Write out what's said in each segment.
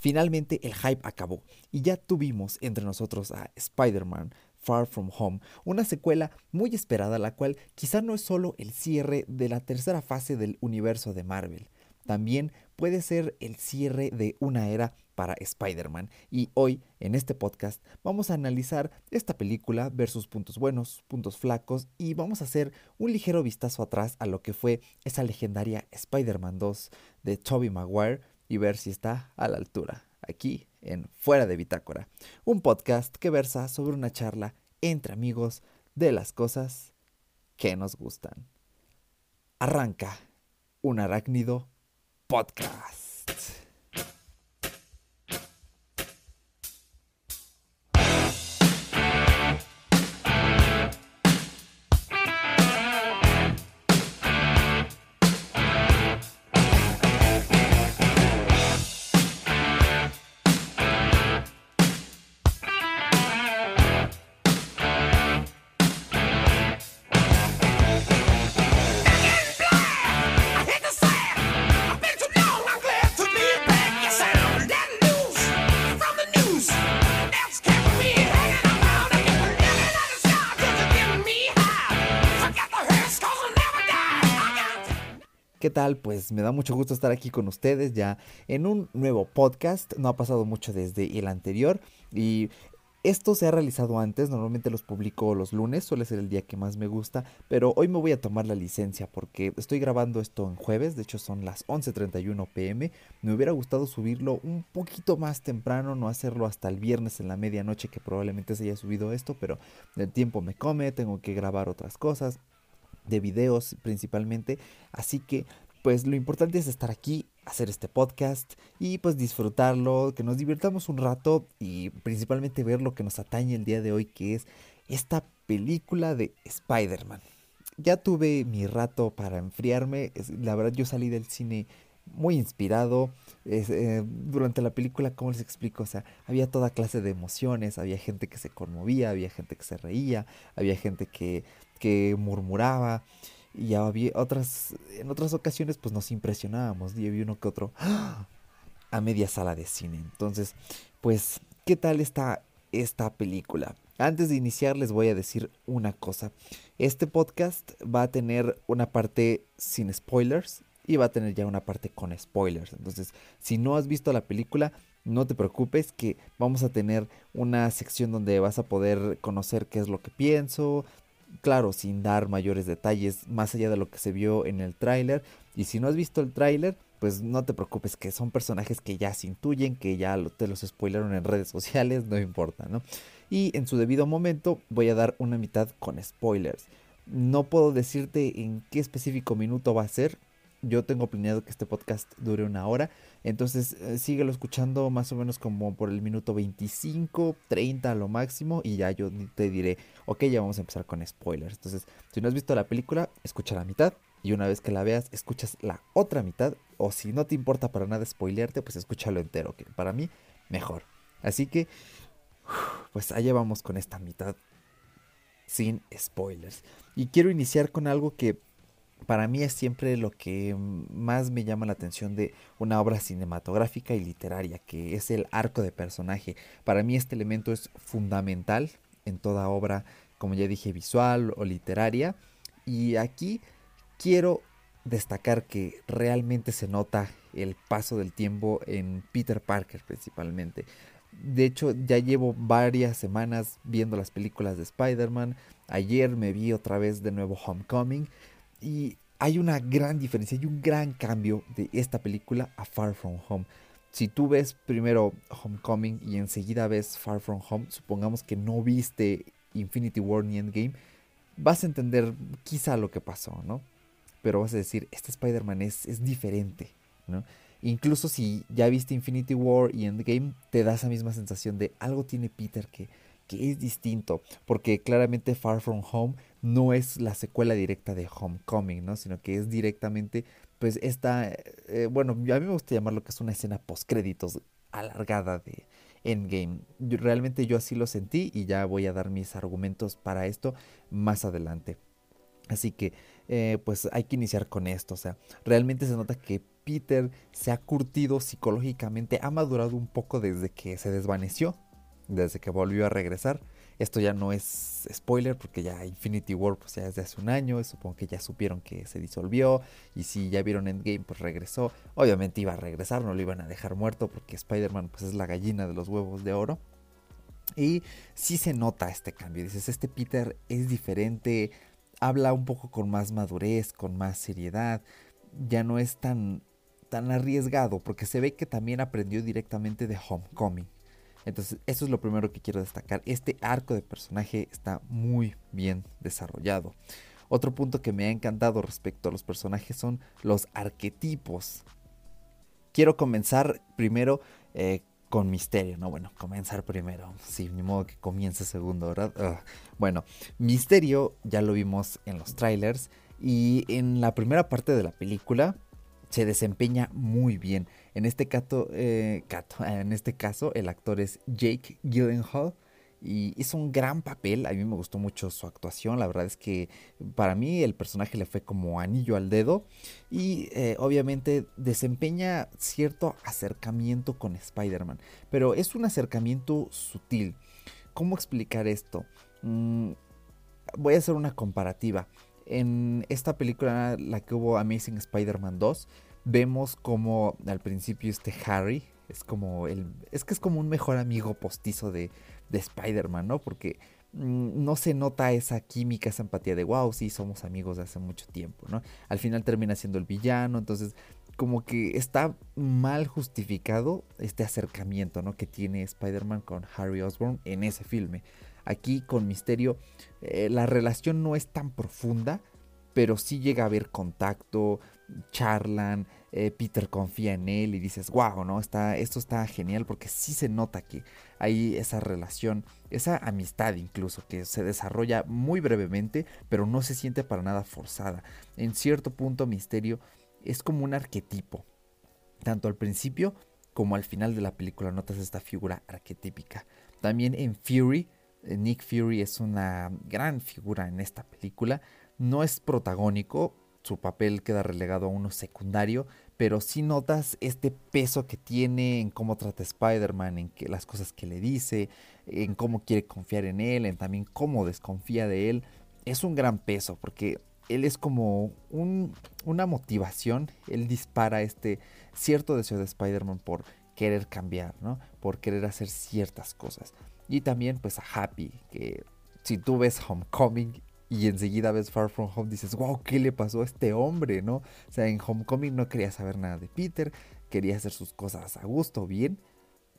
Finalmente el hype acabó y ya tuvimos entre nosotros a Spider-Man Far From Home, una secuela muy esperada la cual quizá no es solo el cierre de la tercera fase del universo de Marvel, también puede ser el cierre de una era para Spider-Man. Y hoy, en este podcast, vamos a analizar esta película, ver sus puntos buenos, puntos flacos, y vamos a hacer un ligero vistazo atrás a lo que fue esa legendaria Spider-Man 2 de Tobey Maguire y ver si está a la altura, aquí en Fuera de Bitácora, un podcast que versa sobre una charla entre amigos de las cosas que nos gustan. Arranca un arácnido podcast. Pues me da mucho gusto estar aquí con ustedes ya en un nuevo podcast. No ha pasado mucho desde el anterior y esto se ha realizado antes, normalmente los publico los lunes, suele ser el día que más me gusta, pero hoy me voy a tomar la licencia porque estoy grabando esto en jueves, de hecho son las 11.31 pm, me hubiera gustado subirlo un poquito más temprano, no hacerlo hasta el viernes en la medianoche que probablemente se haya subido esto, pero el tiempo me come, tengo que grabar otras cosas, de videos principalmente. Así que pues lo importante es estar aquí, hacer este podcast y pues disfrutarlo, que nos divirtamos un rato y principalmente ver lo que nos atañe el día de hoy, que es esta película de Spider-Man. Ya tuve mi rato para enfriarme, la verdad yo salí del cine muy inspirado. Eh, durante la película, ¿cómo les explico? O sea, había toda clase de emociones, había gente que se conmovía, había gente que se reía, había gente que que murmuraba y había otras en otras ocasiones pues nos impresionábamos y había uno que otro a media sala de cine. Entonces pues qué tal está esta película antes de iniciar les voy a decir una cosa. Este podcast va a tener una parte sin spoilers y va a tener ya una parte con spoilers. Entonces si no has visto la película no te preocupes que vamos a tener una sección donde vas a poder conocer qué es lo que pienso, claro, sin dar mayores detalles más allá de lo que se vio en el tráiler. Y si no has visto el tráiler, pues no te preocupes, que son personajes que ya se intuyen, que ya te los spoilaron en redes sociales, no importa, ¿no? Y en su debido momento voy a dar una mitad con spoilers. No puedo decirte en qué específico minuto va a ser, yo tengo planeado que este podcast dure una hora. Entonces eh, síguelo escuchando más o menos como por el minuto 25, 30 a lo máximo. Y ya yo te diré, ok, ya vamos a empezar con spoilers. Entonces, si no has visto la película, escucha la mitad. Y una vez que la veas, escuchas la otra mitad. O si no te importa para nada spoilearte, pues escúchalo entero. Que para mí, mejor. Así que, pues allá vamos con esta mitad sin spoilers. Y quiero iniciar con algo que para mí es siempre lo que más me llama la atención de una obra cinematográfica y literaria, que es el arco de personaje. Para mí este elemento es fundamental en toda obra, como ya dije, visual o literaria. Y aquí quiero destacar que realmente se nota el paso del tiempo en Peter Parker principalmente. De hecho, ya llevo varias semanas viendo las películas de Spider-Man. Ayer me vi otra vez de nuevo Homecoming y hay una gran diferencia, hay un gran cambio de esta película a Far From Home. Si tú ves primero Homecoming y enseguida ves Far From Home, supongamos que no viste Infinity War ni Endgame, vas a entender quizá lo que pasó, ¿no? Pero vas a decir, este Spider-Man es, es diferente, ¿no? Incluso si ya viste Infinity War y Endgame, te da esa misma sensación de algo tiene Peter que, que es distinto, porque claramente Far From Home no es la secuela directa de Homecoming, ¿no? Sino que es directamente, pues esta, eh, bueno, a mí me gusta llamarlo que es una escena post créditos alargada de Endgame. realmente yo así lo sentí y ya voy a dar mis argumentos para esto más adelante. Así que eh, pues hay que iniciar con esto. O sea, realmente se nota que Peter se ha curtido psicológicamente, ha madurado un poco desde que se desvaneció, desde que volvió a regresar. Esto ya no es spoiler porque ya Infinity War pues ya es de hace un año, supongo que ya supieron que se disolvió y si ya vieron Endgame pues regresó. Obviamente iba a regresar, no lo iban a dejar muerto porque Spider-Man pues es la gallina de los huevos de oro. Y sí se nota este cambio, dices, este Peter es diferente, habla un poco con más madurez, con más seriedad, ya no es tan tan arriesgado porque se ve que también aprendió directamente de Homecoming. Entonces, eso es lo primero que quiero destacar. Este arco de personaje está muy bien desarrollado. Otro punto que me ha encantado respecto a los personajes son los arquetipos. Quiero comenzar primero eh, con Misterio, ¿no? Bueno, comenzar primero. Sí, ni modo que comience segundo, ¿verdad? Bueno, Misterio ya lo vimos en los trailers y en la primera parte de la película se desempeña muy bien. En este, eh, en este caso, el actor es Jake Gyllenhaal y hizo un gran papel. A mí me gustó mucho su actuación. La verdad es que para mí el personaje le fue como anillo al dedo. Y eh, obviamente desempeña cierto acercamiento con Spider-Man. Pero es un acercamiento sutil. ¿Cómo explicar esto? Mm, voy a hacer una comparativa en esta película, la que hubo Amazing Spider-Man 2, vemos como al principio este Harry es como el. Es que es como un mejor amigo postizo de, de Spider-Man, ¿no? Porque mm, no se nota esa química, esa empatía de wow, sí, somos amigos de hace mucho tiempo, ¿no? Al final termina siendo el villano, entonces como que está mal justificado este acercamiento, ¿no? Que tiene Spider-Man con Harry Osborn en ese filme. Aquí con Misterio eh, la relación no es tan profunda, pero sí llega a haber contacto, charlan, eh, Peter confía en él y dices, wow, ¿no? Está, esto está genial porque sí se nota que hay esa relación, esa amistad incluso, que se desarrolla muy brevemente, pero no se siente para nada forzada. En cierto punto, Misterio es como un arquetipo, tanto al principio como al final de la película notas esta figura arquetípica. También en Fury, eh, Nick Fury es una gran figura en esta película. No es protagónico, su papel queda relegado a uno secundario, pero sí notas este peso que tiene en cómo trata Spider-Man, en que, las cosas que le dice, en cómo quiere confiar en él, en también cómo desconfía de él. Es un gran peso porque él es como una motivación, él dispara este cierto deseo de Spider-Man por querer cambiar, ¿no? Por querer hacer ciertas cosas. Y también pues a Happy, que si tú ves Homecoming y enseguida ves Far From Home, dices, wow, ¿qué le pasó a este hombre? ¿no? O sea, en Homecoming no quería saber nada de Peter, quería hacer sus cosas a gusto, bien.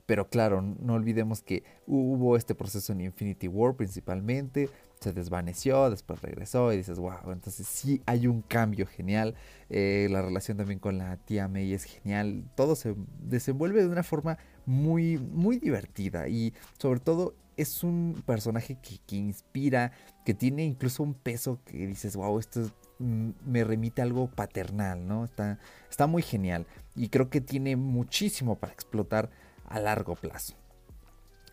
Pero claro, no olvidemos que hubo este proceso en Infinity War principalmente, se desvaneció, después regresó y dices, wow, entonces sí hay un cambio genial. Eh, la relación también con la tía May es genial. Todo se desenvuelve de una forma muy, muy divertida y sobre todo es un personaje que, inspira, que tiene incluso un peso que dices, wow, esto mm, me remite a algo paternal, ¿no? Está, está muy genial y creo que tiene muchísimo para explotar a largo plazo.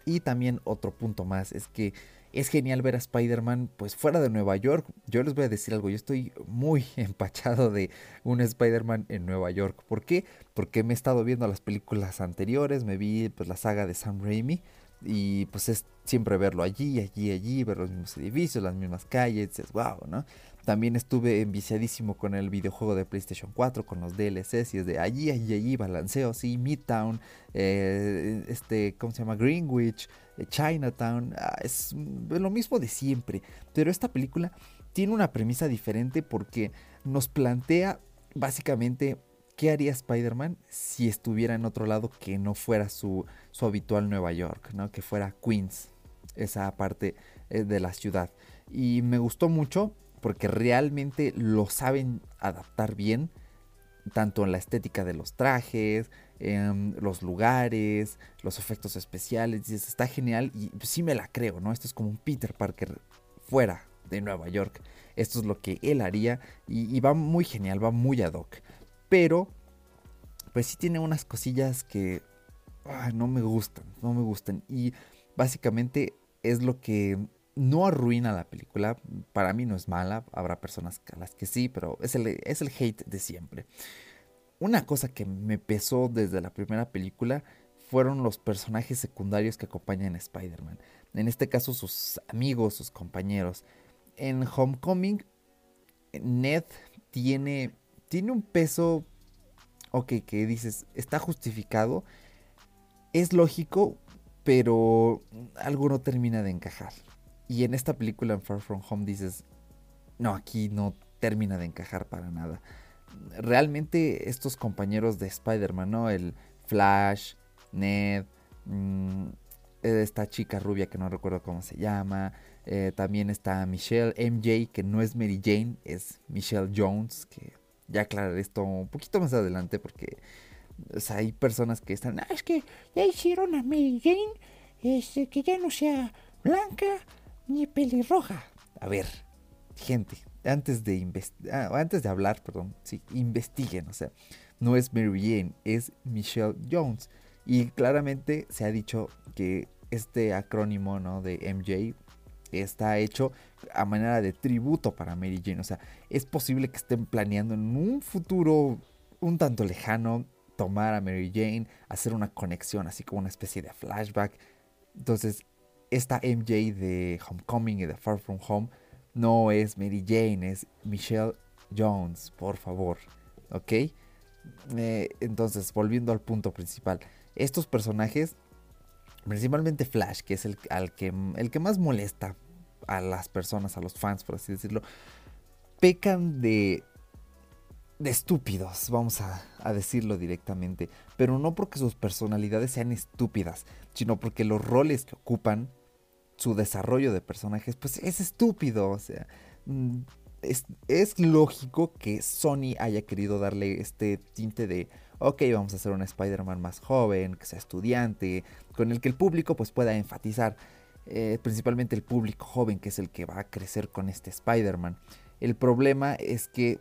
Y también otro punto más es que es genial ver a Spider-Man pues fuera de Nueva York. Yo les voy a decir algo, yo estoy muy empachado de un Spider-Man en Nueva York. ¿Por qué? Porque me he estado viendo las películas anteriores, me vi pues la saga de Sam Raimi y pues es siempre verlo allí, allí, allí, ver los mismos edificios, las mismas calles, es wow, ¿no? También estuve enviciadísimo con el videojuego de PlayStation 4, con los DLCs, y es de allí, allí, allí, balanceo, sí, Midtown, eh, este, ¿cómo se llama? Greenwich, Chinatown, ah, es lo mismo de siempre. Pero esta película tiene una premisa diferente porque nos plantea básicamente qué haría Spider-Man si estuviera en otro lado que no fuera su, su habitual Nueva York, ¿no? que fuera Queens, esa parte eh, de la ciudad. Y me gustó mucho porque realmente lo saben adaptar bien, tanto en la estética de los trajes, en los lugares, los efectos especiales, está genial y sí me la creo, ¿no? Esto es como un Peter Parker fuera de Nueva York. Esto es lo que él haría y, va muy genial, va muy ad hoc. Pero, pues sí tiene unas cosillas que no me gustan, no me gustan. Y básicamente es lo que no arruina la película. Para mí no es mala. Habrá personas a las que sí, pero es el hate de siempre. Una cosa que me pesó desde la primera película fueron los personajes secundarios que acompañan a Spider-Man. En este caso sus amigos, sus compañeros. En Homecoming, Ned tiene, tiene un peso, ok, que dices, está justificado, es lógico, pero algo no termina de encajar. Y en esta película, en Far From Home, dices, no, aquí no termina de encajar para nada. Realmente estos compañeros de Spider-Man, ¿no? El Flash, Ned, mm, esta chica rubia que no recuerdo cómo se llama, eh, también está Michelle MJ, que no es Mary Jane, es Michelle Jones, que ya aclararé esto un poquito más adelante porque hay personas que están, ah, es que ya hicieron a Mary Jane este, que ya no sea blanca ni pelirroja. A ver, gente, antes de ah, antes de hablar, perdón, sí, investiguen, o sea, no es Mary Jane, es Michelle Jones. Y claramente se ha dicho que este acrónimo ¿no? de MJ está hecho a manera de tributo para Mary Jane. O sea, es posible que estén planeando en un futuro un tanto lejano tomar a Mary Jane, hacer una conexión, así como una especie de flashback. Entonces, esta MJ de Homecoming y de Far From Home no es Mary Jane, es Michelle Jones, por favor. ¿Ok? Eh, entonces, volviendo al punto principal. Estos personajes, principalmente Flash, que es el, al que, el que más molesta a las personas, a los fans, por así decirlo, pecan de de estúpidos, vamos a, a, decirlo directamente. Pero no porque sus personalidades sean estúpidas, sino porque los roles que ocupan su desarrollo de personajes, pues es estúpido. O sea, mm, es, lógico que Sony haya querido darle este tinte de, ok, vamos a hacer un Spider-Man más joven, que sea estudiante, con el que el público pues pueda enfatizar. Eh, principalmente el público joven, que es el que va a crecer con este Spider-Man. El problema es que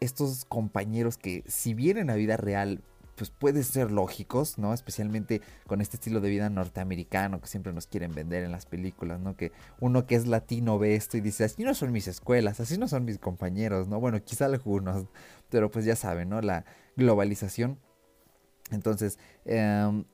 estos compañeros que si bien en la vida real pues pueden ser lógicos, ¿no? Especialmente con este estilo de vida norteamericano que siempre nos quieren vender en las películas, ¿no? Que uno que es latino ve esto y dice, así no son mis escuelas, así no son mis compañeros, ¿no? Bueno, quizá algunos, pero pues ya saben, ¿no? La globalización. Entonces, em,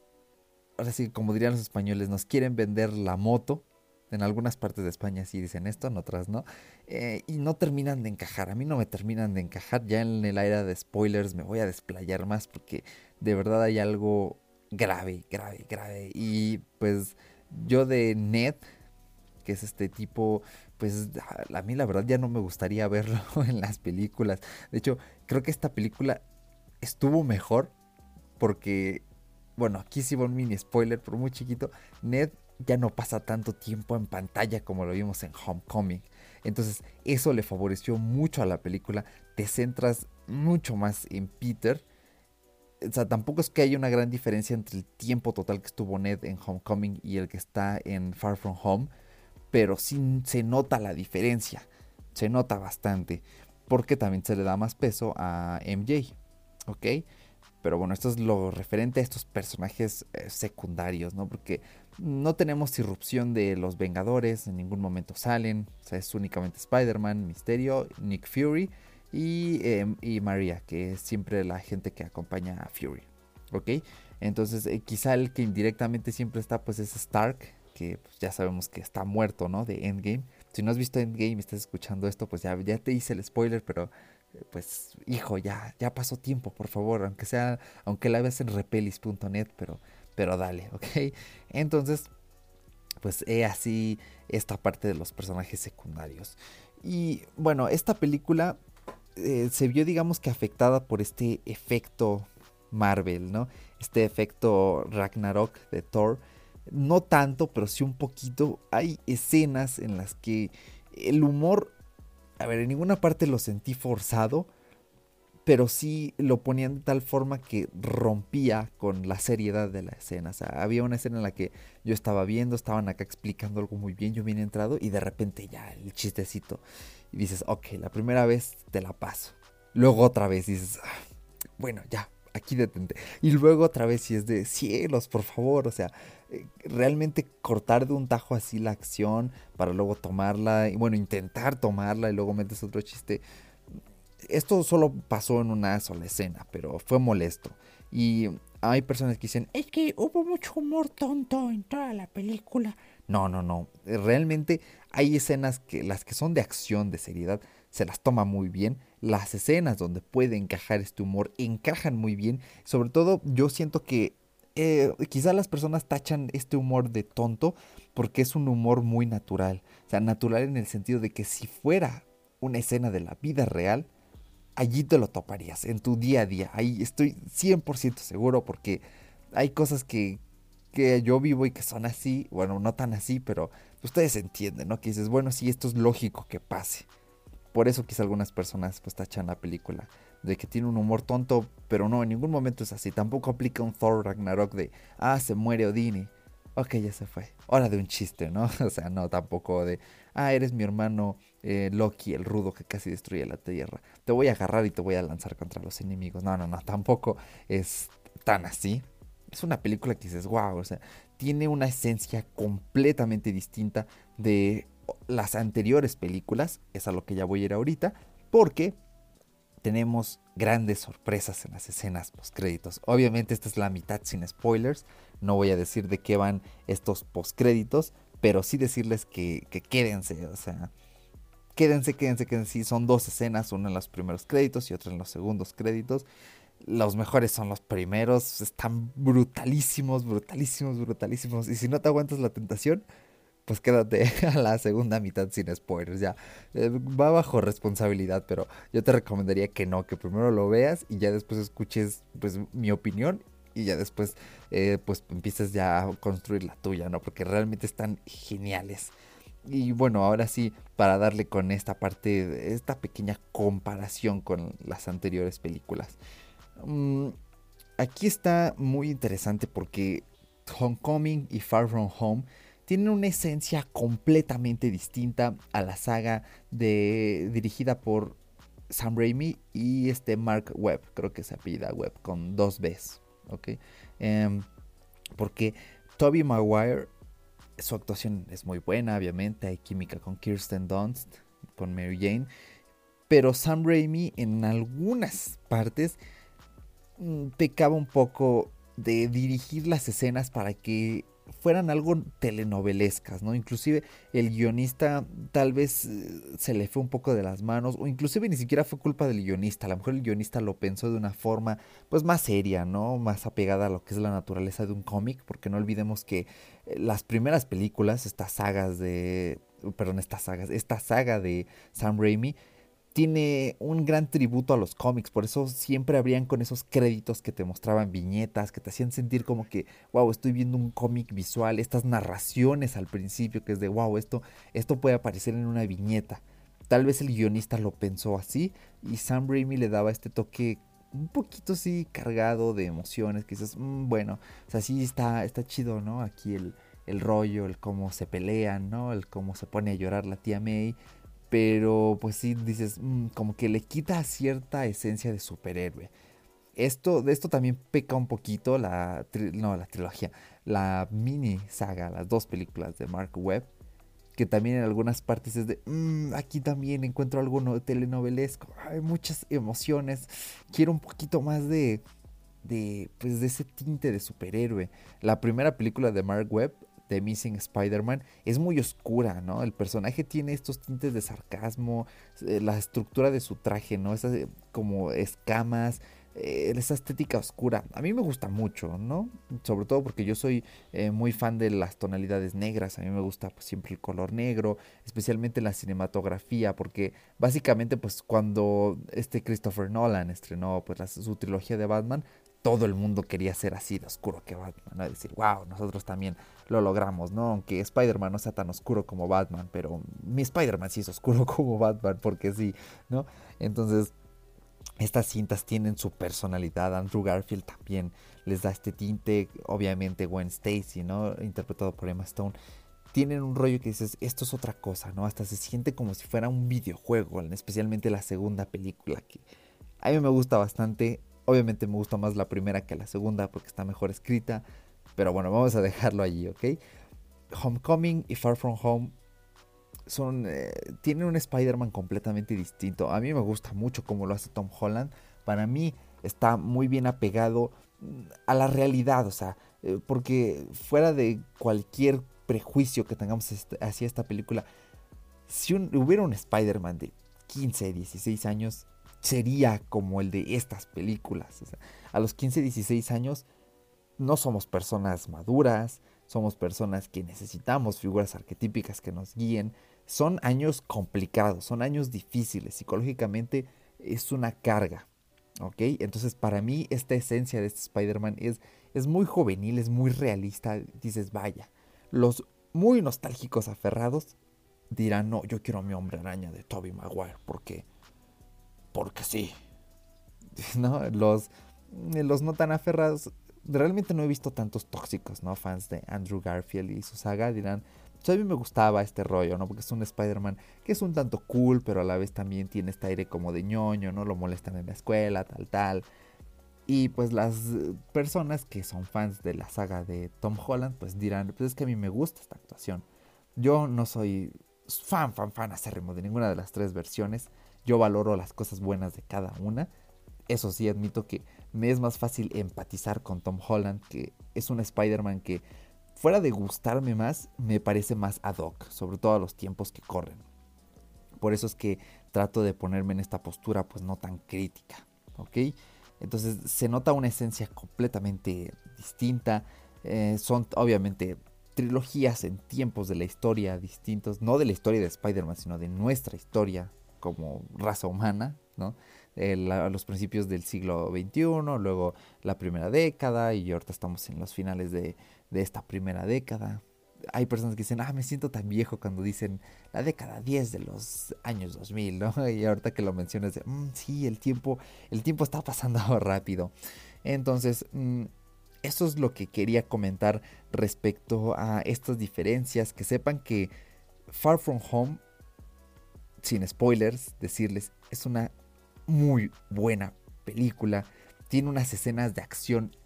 ahora sí, como dirían los españoles, nos quieren vender la moto, en algunas partes de España sí dicen esto, en otras no. Eh, y no terminan de encajar. A mí no me terminan de encajar. Ya en el área de spoilers me voy a desplayar más porque de verdad hay algo grave, grave, grave. Y pues yo de Ned, que es este tipo, pues a mí la verdad ya no me gustaría verlo en las películas. De hecho, creo que esta película estuvo mejor porque, bueno, aquí sí va un mini spoiler, pero muy chiquito. Ned ya no pasa tanto tiempo en pantalla como lo vimos en Homecoming. Entonces eso le favoreció mucho a la película. Te centras mucho más en Peter. O sea, tampoco es que haya una gran diferencia entre el tiempo total que estuvo Ned en Homecoming y el que está en Far From Home. Pero sí se nota la diferencia. Se nota bastante. Porque también se le da más peso a MJ. ¿Ok? Pero bueno, esto es lo referente a estos personajes eh, secundarios, ¿no? Porque no tenemos irrupción de los Vengadores, en ningún momento salen. O sea, es únicamente Spider-Man, Misterio, Nick Fury em, y, María, que es siempre la gente que acompaña a Fury. ¿Ok? Entonces, eh, quizá el que indirectamente siempre está, pues es Stark, que pues, ya sabemos que está muerto, ¿no? De Endgame. Si no has visto Endgame y estás escuchando esto, pues ya, ya te hice el spoiler, pero eh, pues hijo, ya, ya pasó tiempo, por favor, aunque sea, aunque la veas en repelis.net, pero pero dale, ¿ok? Entonces, pues he así esta parte de los personajes secundarios. Y bueno, esta película eh, se vio, digamos que afectada por este efecto Marvel, ¿no? Este efecto Ragnarok de Thor. No tanto, pero sí un poquito. Hay escenas en las que el humor, a ver, en ninguna parte lo sentí forzado, pero sí lo ponían de tal forma que rompía con la seriedad de la escena. O sea, había una escena en la que yo estaba viendo, estaban acá explicando algo muy bien, yo bien entrado y de repente ya el chistecito. Y dices, ok, la primera vez te la paso. Luego otra vez dices, ah, bueno, ya, aquí detente. Y luego otra vez si es de cielos, por favor, o sea, eh, realmente cortar de un tajo así la acción para luego tomarla y bueno, intentar tomarla y luego metes otro chiste. Esto solo pasó en una sola escena, pero fue molesto. Y hay personas que dicen, es que hubo mucho humor tonto en toda la película. No, no, no. Realmente hay escenas que las que son de acción, de seriedad, se las toma muy bien. Las escenas donde puede encajar este humor encajan muy bien. Sobre todo yo siento que eh, quizás las personas tachan este humor de tonto porque es un humor muy natural. O sea, natural en el sentido de que si fuera una escena de la vida real, allí te lo toparías, en tu día a día. Ahí estoy 100% seguro porque hay cosas que, que yo vivo y que son así, bueno, no tan así, pero ustedes entienden, ¿no? Que dices, bueno, sí, esto es lógico que pase. Por eso quizá algunas personas pues tachan la película de que tiene un humor tonto, pero no, en ningún momento es así. Tampoco aplica un Thor Ragnarok de, ah, se muere Odini. Ok, ya se fue. Hora de un chiste, ¿no? O sea, no, tampoco de, ah, eres mi hermano eh, Loki, el rudo que casi destruye la Tierra. Te voy a agarrar y te voy a lanzar contra los enemigos. No, no, no, tampoco es tan así. Es una película que dices, wow, o sea, tiene una esencia completamente distinta de las anteriores películas. Es a lo que ya voy a ir ahorita, porque tenemos grandes sorpresas en las escenas post créditos. Obviamente esta es la mitad sin spoilers. No voy a decir de qué van estos post créditos, pero sí decirles que, que quédense, o sea, quédense, quédense, quédense. son dos escenas, una en los primeros créditos y otra en los segundos créditos. Los mejores son los primeros, están brutalísimos, brutalísimos, brutalísimos. Y si no te aguantas la tentación, pues quédate a la segunda mitad sin spoilers. Ya eh, va bajo responsabilidad, pero yo te recomendaría que no, que primero lo veas y ya después escuches pues mi opinión y ya después eh, pues empieces ya a construir la tuya, ¿no? Porque realmente están geniales. Y bueno, ahora sí, para darle con esta parte, esta pequeña comparación con las anteriores películas. Mm, aquí está muy interesante porque Homecoming y Far From Home tienen una esencia completamente distinta a la saga de, dirigida por Sam Raimi y este Mark Webb, creo que se apellida Webb, con dos Bs, ¿ok? Em, porque Toby Maguire su actuación es muy buena, obviamente. Hay química con Kirsten Dunst, con Mary Jane. Pero Sam Raimi en algunas partes mm, pecaba un poco de dirigir las escenas para que fueran algo telenovelescas, ¿no? Inclusive el guionista tal vez eh, se le fue un poco de las manos, o inclusive ni siquiera fue culpa del guionista, a lo mejor el guionista lo pensó de una forma pues más seria, ¿no? Más apegada a lo que es la naturaleza de un cómic, porque no olvidemos que eh, las primeras películas, estas sagas de, perdón, estas sagas, esta saga de Sam Raimi, tiene un gran tributo a los cómics, por eso siempre habrían con esos créditos que te mostraban viñetas, que te hacían sentir como que, wow, estoy viendo un cómic visual, estas narraciones al principio, que es de, wow, esto, esto puede aparecer en una viñeta. Tal vez el guionista lo pensó así y Sam Raimi le daba este toque un poquito así cargado de emociones, que dices, mm, bueno, o sea, sí está, está chido, ¿no? Aquí el, el rollo, el cómo se pelean, ¿no? El cómo se pone a llorar la tía May pero pues sí dices, mm, como que le quita cierta esencia de superhéroe. Esto, de esto también peca un poquito la, no, la trilogía, la mini saga, las dos películas de Mark Webb, que también en algunas partes es de, mm, aquí también encuentro algo no, telenovelesco, hay muchas emociones, quiero un poquito más de, de, pues de ese tinte de superhéroe. La primera película de Mark Webb The Missing Spider-Man es muy oscura, ¿no? El personaje tiene estos tintes de sarcasmo, eh, la estructura de su traje, ¿no? Esas eh, como escamas, eh, esa estética oscura. A mí me gusta mucho, ¿no? Sobre todo porque yo soy muy fan de las tonalidades negras. A mí me gusta pues, siempre el color negro, especialmente en la cinematografía, porque básicamente pues cuando este Christopher Nolan estrenó pues su trilogía de Batman, todo el mundo quería ser así de oscuro que Batman, ¿no? Decir, wow, nosotros también lo logramos, ¿no? Aunque Spider-Man no sea tan oscuro como Batman, pero mi Spider-Man sí es oscuro como Batman, porque sí, ¿no? Entonces, estas cintas tienen su personalidad. Andrew Garfield también les da este tinte. Obviamente, Gwen Stacy, ¿no? Interpretado por Emma Stone. Tienen un rollo que dices, esto es otra cosa, ¿no? Hasta se siente como si fuera un videojuego, especialmente la segunda película, que a mí me gusta bastante Obviamente me gusta más la primera que la segunda porque está mejor escrita. Pero bueno, vamos a dejarlo allí, ¿ok? Homecoming y Far From Home son, eh, tienen un Spider-Man completamente distinto. A mí me gusta mucho cómo lo hace Tom Holland. Para mí está muy bien apegado mm, a la realidad, o sea, eh, porque fuera de cualquier prejuicio que tengamos hacia esta película, si hubiera un Spider-Man de 15, 16 años, sería como el de estas películas. a los 15, 16 años no somos personas maduras, somos personas que necesitamos figuras arquetípicas que nos guíen. Son años complicados, son años difíciles, psicológicamente es una carga. ¿Ok? Entonces para mí esta esencia de este Spider-Man es, es muy juvenil, es muy realista. Dices, vaya, los muy nostálgicos aferrados dirán, no, yo quiero a mi hombre araña de Toby Maguire, porque, porque sí. ¿No? Los, los no tan aferrados, realmente no he visto tantos tóxicos, ¿no? Fans de Andrew Garfield y su saga dirán, pues a mí me gustaba este rollo, ¿no? Porque es un Spider-Man que es un tanto cool, pero a la vez también tiene este aire como de ñoño, ¿no? Lo molestan en la escuela, tal, tal. Y pues las personas que son fans de la saga de Tom Holland, pues dirán, pues es que a mí me gusta esta actuación. Yo no soy fan, fan, fan acérrimo de ninguna de las tres versiones. Yo valoro las cosas buenas de cada una. Eso sí, admito que me es más fácil empatizar con Tom Holland, que es un Spider-Man que, fuera de gustarme más, me parece más ad hoc, sobre todo a los tiempos que corren. Por eso es que trato de ponerme en esta postura, pues no tan crítica, ¿ok? Entonces se nota una esencia completamente distinta. Eh, son obviamente trilogías en tiempos de la historia distintos, no de la historia de Spider-Man, sino de nuestra historia como raza humana, ¿no? A los principios del siglo XXI, luego la primera década y ahorita estamos en los finales de, esta primera década. Hay personas que dicen, ah, me siento tan viejo cuando dicen la década 10 de los años 2000, ¿no? Y ahorita que lo mencionas, de, mm, sí, el tiempo, el tiempo está pasando rápido. Entonces, mm, eso es lo que quería comentar respecto a estas diferencias. Que sepan que Far From Home, sin spoilers, decirles, es una muy buena película. Tiene unas escenas de acción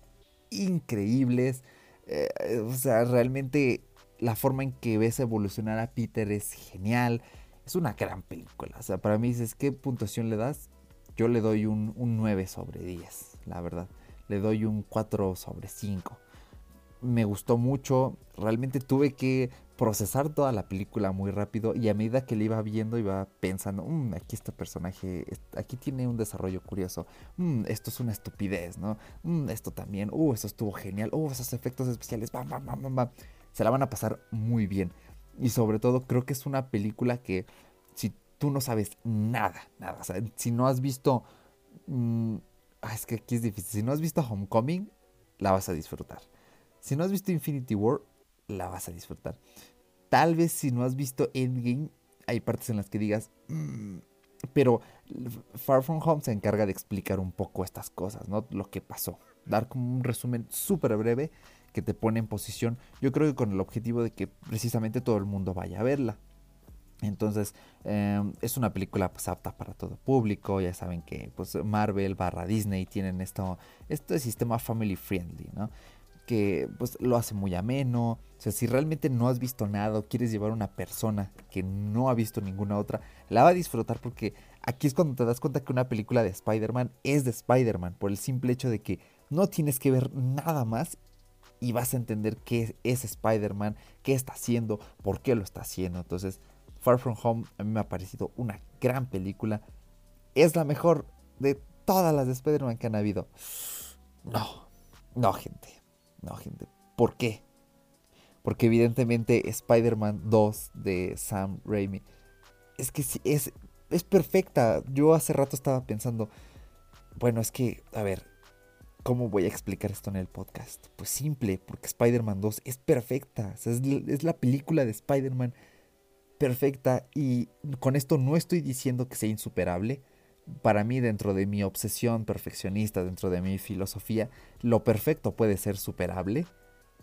increíbles. Eh, o sea, realmente la forma en que ves evolucionar a Peter es genial. Es una gran película. O sea, para mí dices, ¿qué puntuación le das? Yo le doy un, un 9 sobre 10, la verdad. Le doy un 4 sobre 5 me gustó mucho. Realmente tuve que procesar toda la película muy rápido y a medida que le iba viendo iba pensando, mm, aquí este personaje, aquí tiene un desarrollo curioso, mm, esto es una estupidez, ¿no? Mm, esto también, uh, esto estuvo genial, uh, esos efectos especiales, bam, bam, bam, bam, se la van a pasar muy bien. Y sobre todo creo que es una película que si tú no sabes nada, nada, o sea, si no has visto... Ah, es que aquí es difícil, si no has visto Homecoming, la vas a disfrutar. Si no has visto Infinity War, la vas a disfrutar. Tal vez si no has visto Endgame, hay partes en las que digas, mm", pero Far From Home se encarga de explicar un poco estas cosas, ¿no? Lo que pasó. Dar como un resumen súper breve que te pone en posición, yo creo que con el objetivo de que precisamente todo el mundo vaya a verla. Entonces, em, es una película pues, apta para todo público. Ya saben que pues, Marvel barra Disney tienen esto, este sistema family friendly, ¿no? Que pues lo hace muy ameno. O sea, si realmente no has visto nada o quieres llevar a una persona que no ha visto ninguna otra, la va a disfrutar porque aquí es cuando te das cuenta que una película de Spider-Man es de Spider-Man por el simple hecho de que no tienes que ver nada más y vas a entender qué es Spider-Man, qué está haciendo, por qué lo está haciendo. Entonces, Far From Home a mí me ha parecido una gran película. Es la mejor de todas las de Spider-Man que han habido. No, no, gente. No, gente. ¿Por qué? Porque evidentemente Spider-Man 2 de Sam Raimi es que es, es perfecta. Yo hace rato estaba pensando, bueno, es que, a ver, ¿cómo voy a explicar esto en el podcast? Pues simple, porque Spider-Man 2 es perfecta. es, es la película de Spider-Man perfecta y con esto no estoy diciendo que sea insuperable para mí, dentro de mi obsesión perfeccionista, dentro de mi filosofía, lo perfecto puede ser superable.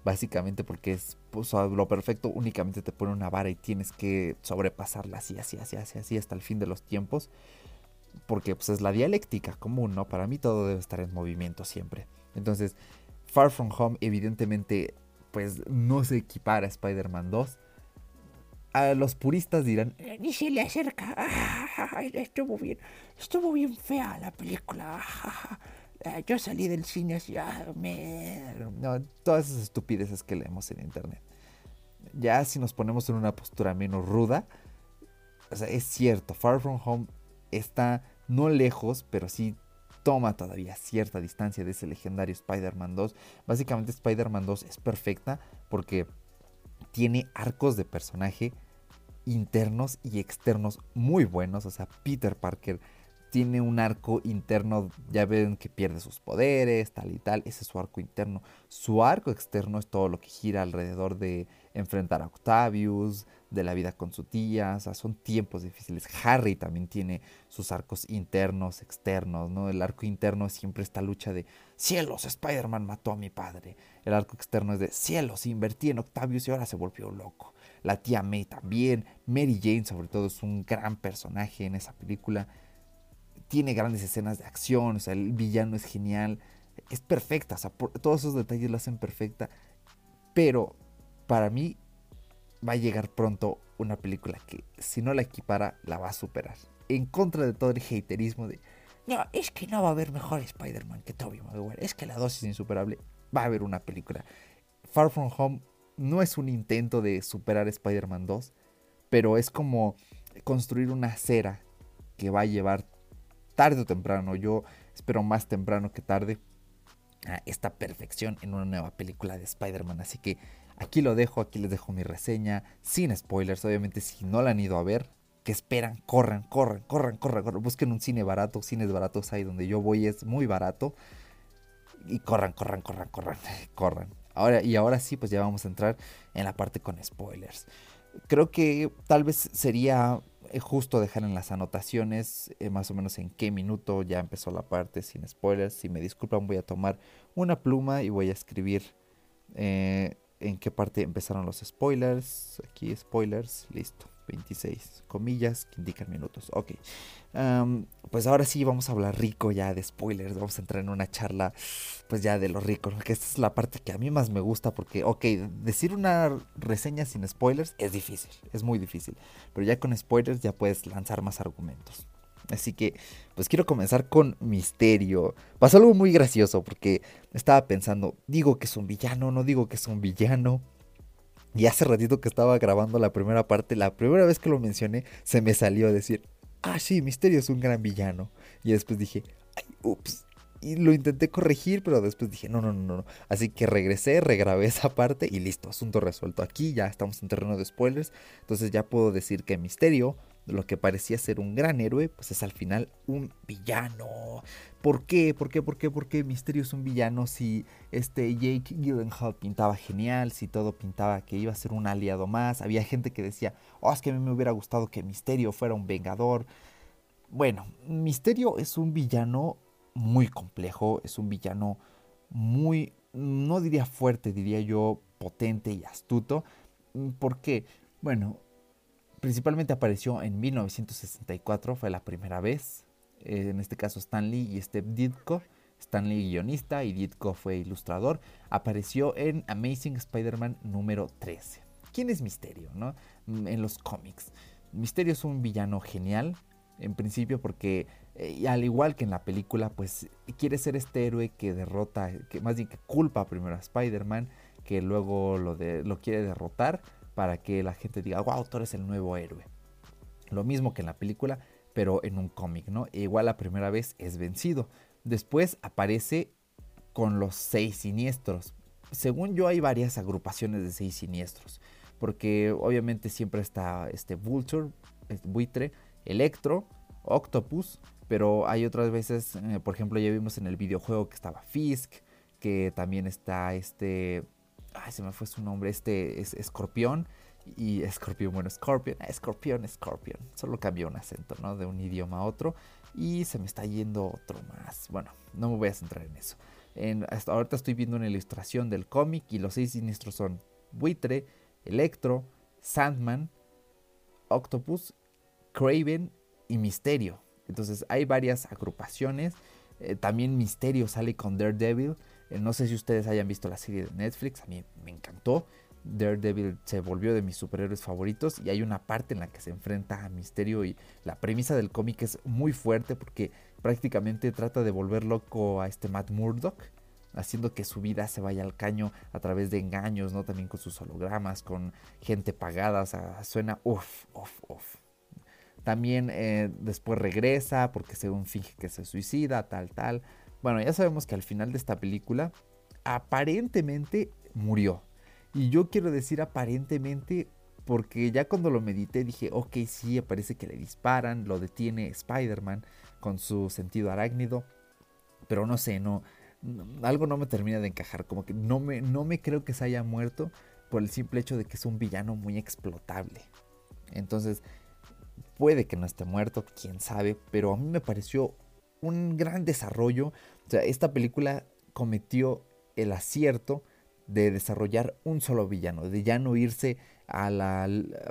Básicamente porque es lo perfecto únicamente te pone una vara y tienes que sobrepasarla así, así, así, así, así hasta el fin de los tiempos. porque pues es la dialéctica común, ¿no? Para mí todo debe estar en movimiento siempre. Entonces, Far From Home evidentemente pues no se equipara a Spider-Man 2. Los puristas dirán, eh, ni se le acerca. estuvo bien, estuvo bien fea la película. Eh, yo salí del cine así, ah, todas esas estupideces que leemos en internet. Ya si nos ponemos en una postura menos ruda, es cierto, Far From Home está no lejos, pero sí toma todavía cierta distancia de ese legendario Spider-Man 2. Básicamente Spider-Man 2 es perfecta porque tiene arcos de personaje internos y externos muy buenos. O sea, Peter Parker tiene un arco interno, ya ven que pierde sus poderes, tal y tal, ese es su arco interno. Su arco externo es todo lo que gira alrededor de enfrentar a Octavius, de la vida con su tía, o sea, son tiempos difíciles. Harry también tiene sus arcos internos, externos, ¿no? El arco interno es siempre esta lucha de cielos, Spider-Man mató a mi padre. El arco externo es de cielos, invertí en Octavius y ahora se volvió loco. La tía May también, Mary Jane sobre todo es un gran personaje en esa película tiene grandes escenas de acción, o sea, el villano es genial, es perfecta, o sea, todos esos detalles lo hacen perfecta, pero para mí va a llegar pronto una película que si no la equipara la va a superar. En contra de todo el haterismo de, no, es que no va a haber mejor Spider-Man que Tobey Maguire, es que la dosis es insuperable, va a haber una película. Far From Home no es un intento de superar Spider-Man 2, pero es como construir una acera que va a llevar tarde o temprano, yo espero más temprano que tarde, esta perfección en una nueva película de Spider-Man. Así que aquí lo dejo, aquí les dejo mi reseña, sin spoilers, obviamente si no la han ido a ver, que esperan, corran, corran, corran, corran, corran, busquen un cine barato, cines baratos ahí donde yo voy es muy barato. Y corran, corran, corran, corran, corran. Ahora, y ahora sí, pues ya vamos a entrar en la parte con spoilers. Creo que tal vez sería eh, justo dejar en las anotaciones eh, más o menos en qué minuto ya empezó la parte sin spoilers. Si me disculpan voy a tomar una pluma y voy a escribir eh, en qué parte empezaron los spoilers. Aquí spoilers, listo. 26 comillas que indican minutos. Ok. pues ahora sí vamos a hablar rico ya de spoilers. Vamos a entrar en una charla pues ya de lo rico. Que esta es la parte que a mí más me gusta porque, ok, decir una reseña sin spoilers es difícil. Es muy difícil. Pero ya con spoilers ya puedes lanzar más argumentos. Así que, pues quiero comenzar con Misterio. Pasó algo muy gracioso porque estaba pensando, digo que es un villano, no digo que es un villano. Y hace ratito que estaba grabando la primera parte, la primera vez que lo mencioné, se me salió a decir, ah, sí, Misterio es un gran villano. Y después dije, ay, ups. Y lo intenté corregir, pero después dije, no, no, no, no. Así que regresé, regrabé esa parte y listo, asunto resuelto. Aquí ya estamos en terreno de spoilers. Entonces ya puedo decir que Misterio lo que parecía ser un gran héroe, pues es al final un villano. ¿Por qué? ¿Por qué? ¿Por qué? ¿Por qué Misterio es un villano si este Jake Gyllenhaal pintaba genial, si todo pintaba que iba a ser un aliado más? Había gente que decía, oh, es que a mí me hubiera gustado que Misterio fuera un vengador. Bueno, Misterio es un villano muy complejo, es un villano muy, no diría fuerte, diría yo potente y astuto. ¿Por qué? Bueno, Principalmente apareció en 1964, fue la primera vez. Eh, en este caso Stan Lee y Steve Ditko. Stan Lee guionista y Ditko fue ilustrador. Apareció en Amazing Spider-Man número 13. ¿Quién es Misterio? No? Mm, en los cómics. Misterio es un villano genial, en principio porque eh, al igual que en la película, pues quiere ser este héroe que derrota, que más bien que culpa primero a Spider-Man, que luego lo, de, lo quiere derrotar para que la gente diga, wow, Thor es el nuevo héroe. Lo mismo que en la película, pero en un cómic, ¿no? E igual la primera vez es vencido. Después aparece con los seis siniestros. Según yo hay varias agrupaciones de seis siniestros. Porque obviamente siempre está este Vulture, buitre, Electro, Octopus. Pero hay otras veces, eh, por ejemplo, ya vimos en el videojuego que estaba Fisk. Que también está este se me fue su nombre, este es Escorpión. Y Escorpión, bueno, Scorpion, Escorpión, Scorpion. Solo cambió un acento, ¿no? De un idioma a otro. Y se me está yendo otro más. Bueno, no me voy a centrar en eso. Hasta ahorita estoy viendo una ilustración del cómic y los seis siniestros son Buitre, Electro, Sandman, Octopus, Craven y Misterio. Entonces hay varias agrupaciones. Eh, también Misterio sale con Daredevil. Eh, no sé si ustedes hayan visto la serie de Netflix. A mí me encantó. Daredevil se volvió de mis superhéroes favoritos y hay una parte en la que se enfrenta a Misterio y la premisa del cómic es muy fuerte porque prácticamente trata de volver loco a este Matt Murdock haciendo que su vida se vaya al caño a través de engaños, ¿no? También con sus hologramas, con gente pagada, suena uff, uff, uff. También eh, después regresa porque según finge que se suicida, tal, tal. Bueno, ya sabemos que al final de esta película aparentemente murió. Y yo quiero decir aparentemente porque ya cuando lo medité dije, ok, sí, parece que le disparan, lo detiene Spider-Man con su sentido arácnido. Pero no sé, no, algo no me termina de encajar, como que no me, no me creo que se haya muerto por el simple hecho de que es un villano muy explotable. Entonces, puede que no esté muerto, quién sabe, pero a mí me pareció un gran desarrollo. O sea, esta película cometió el acierto de desarrollar un solo villano, de ya no irse a la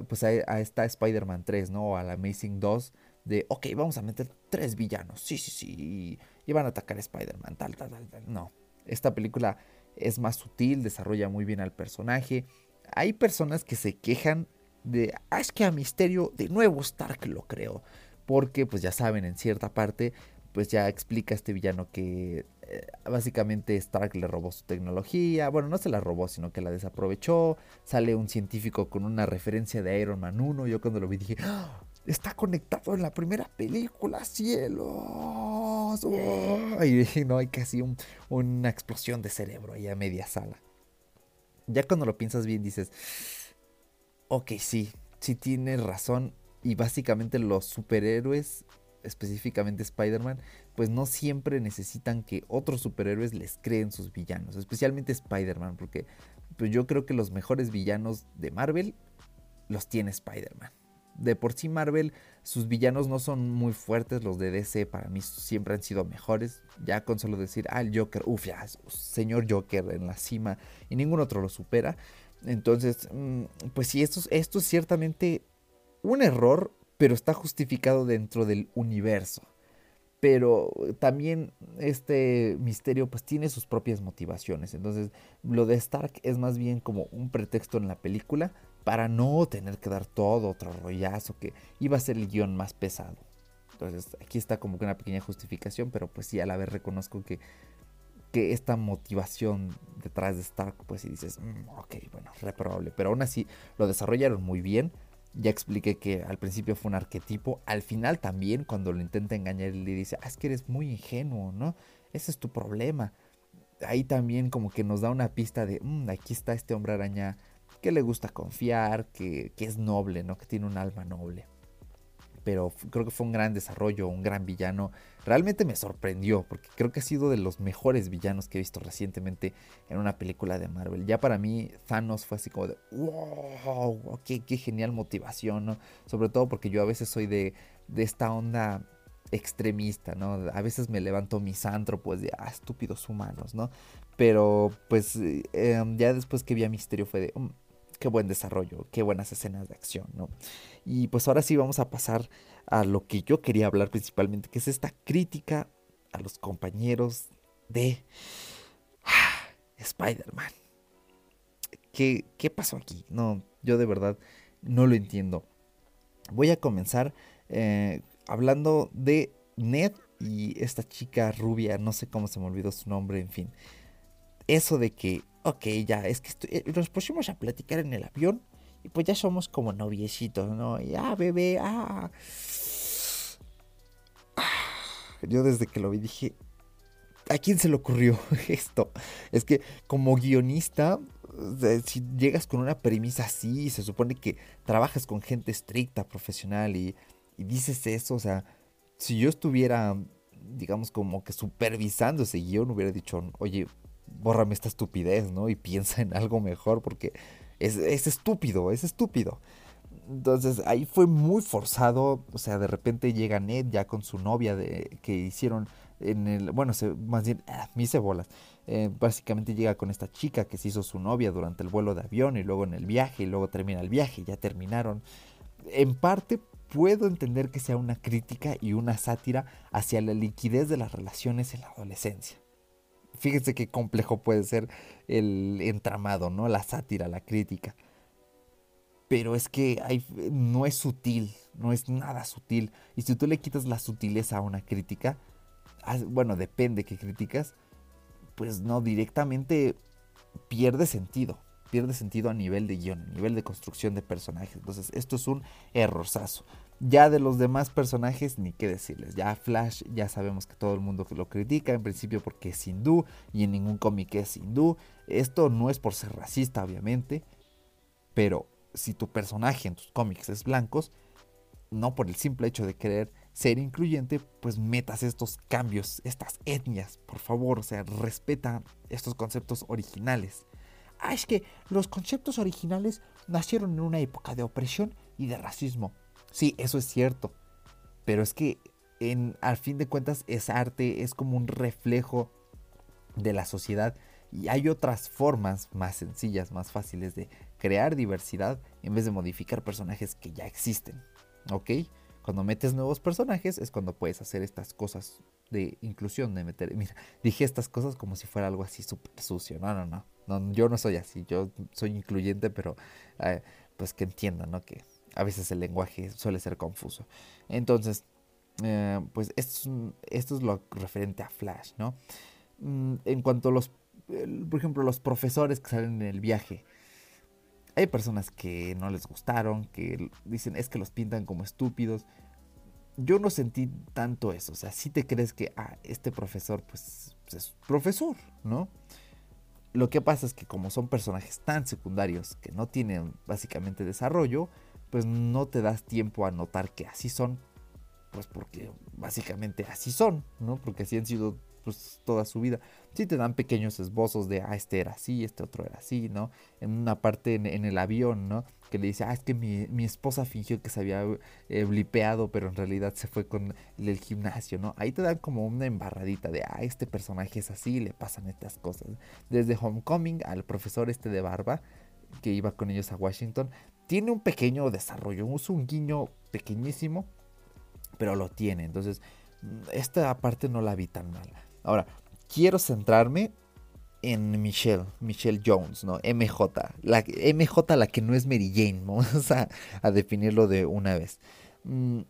pues a, esta Spider-Man 3, ¿no? O a la Amazing 2 de, ok, vamos a meter tres villanos, sí, sí, sí, y van a atacar a Spider-Man, tal, tal, tal, tal. No, esta película es más sutil, desarrolla muy bien al personaje. Hay personas que se quejan de, ah, es que a Misterio de nuevo Stark lo creo, porque pues ya saben, en cierta parte, pues ya explica este villano que eh, básicamente Stark le robó su tecnología, bueno, no se la robó, sino que la desaprovechó, sale un científico con una referencia de Iron Man 1, yo cuando lo vi dije, ¡Ah! está conectado en la primera película, cielos. y no hay casi una explosión de cerebro ahí a media sala. Ya cuando lo piensas bien dices, ok, sí, sí tienes razón. Y básicamente los superhéroes, específicamente Spider-Man, pues no siempre necesitan que otros superhéroes les creen sus villanos. Especialmente Spider-Man, porque pues yo creo que los mejores villanos de Marvel los tiene Spider-Man de por sí Marvel, sus villanos no son muy fuertes, los de DC para mí siempre han sido mejores. Ya con solo decir, ah, el Joker, uff, ya, señor Joker en la cima y ningún otro lo supera. Entonces, mm, pues sí, esto, esto es ciertamente un error, pero está justificado dentro del universo. Pero también este misterio pues tiene sus propias motivaciones. Entonces lo de Stark es más bien como un pretexto en la película para no tener que dar todo otro rollazo que iba a ser el guion más pesado. Entonces aquí está como que una pequeña justificación, pero pues sí a la vez reconozco que, que esta motivación detrás de Stark, pues si dices, mm, ok, bueno, reprobable, pero aún así lo desarrollaron muy bien. Ya expliqué que al principio fue un arquetipo, al final también cuando lo intenta engañar le dice, ah, es que eres muy ingenuo, ¿no? Ese es tu problema. Ahí también como que nos da una pista de, mm, aquí está este hombre araña que le gusta confiar, que, es noble, ¿no? Que tiene un alma noble. Pero creo que fue un gran desarrollo, un gran villano. Realmente me sorprendió, porque creo que ha sido de los mejores villanos que he visto recientemente en una película de Marvel. Ya para mí, Thanos fue así como de, wow, qué, qué genial motivación, ¿no? Sobre todo porque yo a veces soy de, de esta onda extremista, ¿no? A veces me levanto misántropos de, ah, estúpidos humanos, ¿no? Pero pues eh, em, ya después que vi a Misterio fue de, mm, qué buen desarrollo, qué buenas escenas de acción, ¿no? Y pues ahora sí vamos a pasar a lo que yo quería hablar principalmente, que es esta crítica a los compañeros de Spider-Man. ¿Qué, ¿Qué, pasó aquí? No, yo de verdad no lo entiendo. Voy a comenzar eh, hablando de Ned y esta chica rubia, no sé cómo se me olvidó su nombre, en fin. Eso de que ok, ya, es que eh, nos pusimos a platicar en el avión y pues ya somos como noviecitos, ¿no? Y ah, bebé, ah. Yo desde que lo vi dije, ¿a quién se le ocurrió esto? Es que como guionista, si llegas con una premisa así, se supone que trabajas con gente estricta, profesional y, y dices eso, o sea, si yo estuviera, digamos, como que supervisando ese guion, hubiera dicho, oye, bórrame esta estupidez, ¿no? Y piensa en algo mejor porque es, estúpido, es estúpido. Entonces ahí fue muy forzado, o sea, de repente llega Ned ya con su novia de, que hicieron en el, bueno, más bien, ah, me hice bolas. Eh, básicamente llega con esta chica que se hizo su novia durante el vuelo de avión y luego en el viaje y luego termina el viaje, ya terminaron. En parte puedo entender que sea una crítica y una sátira hacia la liquidez de las relaciones en la adolescencia. Fíjense qué complejo puede ser el entramado, ¿no? La sátira, la crítica. Pero es que no es sutil, no es nada sutil. Y si tú le quitas la sutileza a una crítica, bueno, depende qué críticas, pues no, directamente pierde sentido. Pierde sentido a nivel de guion, a nivel de construcción de personajes. Entonces, esto es un errorzazo. Ya de los demás personajes, ni qué decirles. Ya Flash, ya sabemos que todo el mundo lo critica, en principio porque es hindú, y en ningún cómic es hindú. Esto no es por ser racista, obviamente, pero si tu personaje en tus cómics es blancos, no por el simple hecho de querer ser incluyente, pues metas estos cambios, estas etnias, por favor, o sea, respeta estos conceptos originales. Ah, es que los conceptos originales nacieron en una época de opresión y de racismo. Sí, eso es cierto, pero es que en, al fin de cuentas es arte, es como un reflejo de la sociedad y hay otras formas más sencillas, más fáciles de crear diversidad en vez de modificar personajes que ya existen. ¿Ok? Cuando metes nuevos personajes es cuando puedes hacer estas cosas de inclusión, de meter... Mira, dije estas cosas como si fuera algo así súper sucio. No, no, no, yo no soy así. Yo soy incluyente, pero eh, pues que entiendan, ¿no? Que a veces el lenguaje suele ser confuso. Entonces, eh, pues esto es, lo referente a Flash, ¿no? Mm, en cuanto a los, por ejemplo, los profesores que salen en el viaje hay personas que no les gustaron, que dicen es que los pintan como estúpidos. Yo no sentí tanto eso. O sea, si te crees que ah, este profesor pues, pues, es profesor, ¿no? Lo que pasa es que como son personajes tan secundarios que no tienen básicamente desarrollo, pues no te das tiempo a notar que así son. Pues porque básicamente así son, ¿no? Porque así han sido pues toda su vida. Sí te dan pequeños esbozos de, ah, este era así, este otro era así, ¿no? En una parte en, el avión, ¿no? Que le dice, ah, es que mi, esposa fingió que se había eh, blipeado, pero en realidad se fue con el, gimnasio, ¿no? Ahí te dan como una embarradita de, ah, este personaje es así, le pasan estas cosas. Desde Homecoming al profesor este de barba, que iba con ellos a Washington, tiene un pequeño desarrollo, es un guiño pequeñísimo, pero lo tiene. Entonces, esta parte no la vi tan mal. Ahora, quiero centrarme en Michelle, Michelle Jones, ¿no? MJ. La, MJ, la que no es Mary Jane, vamos a, definirlo de una vez. Mm,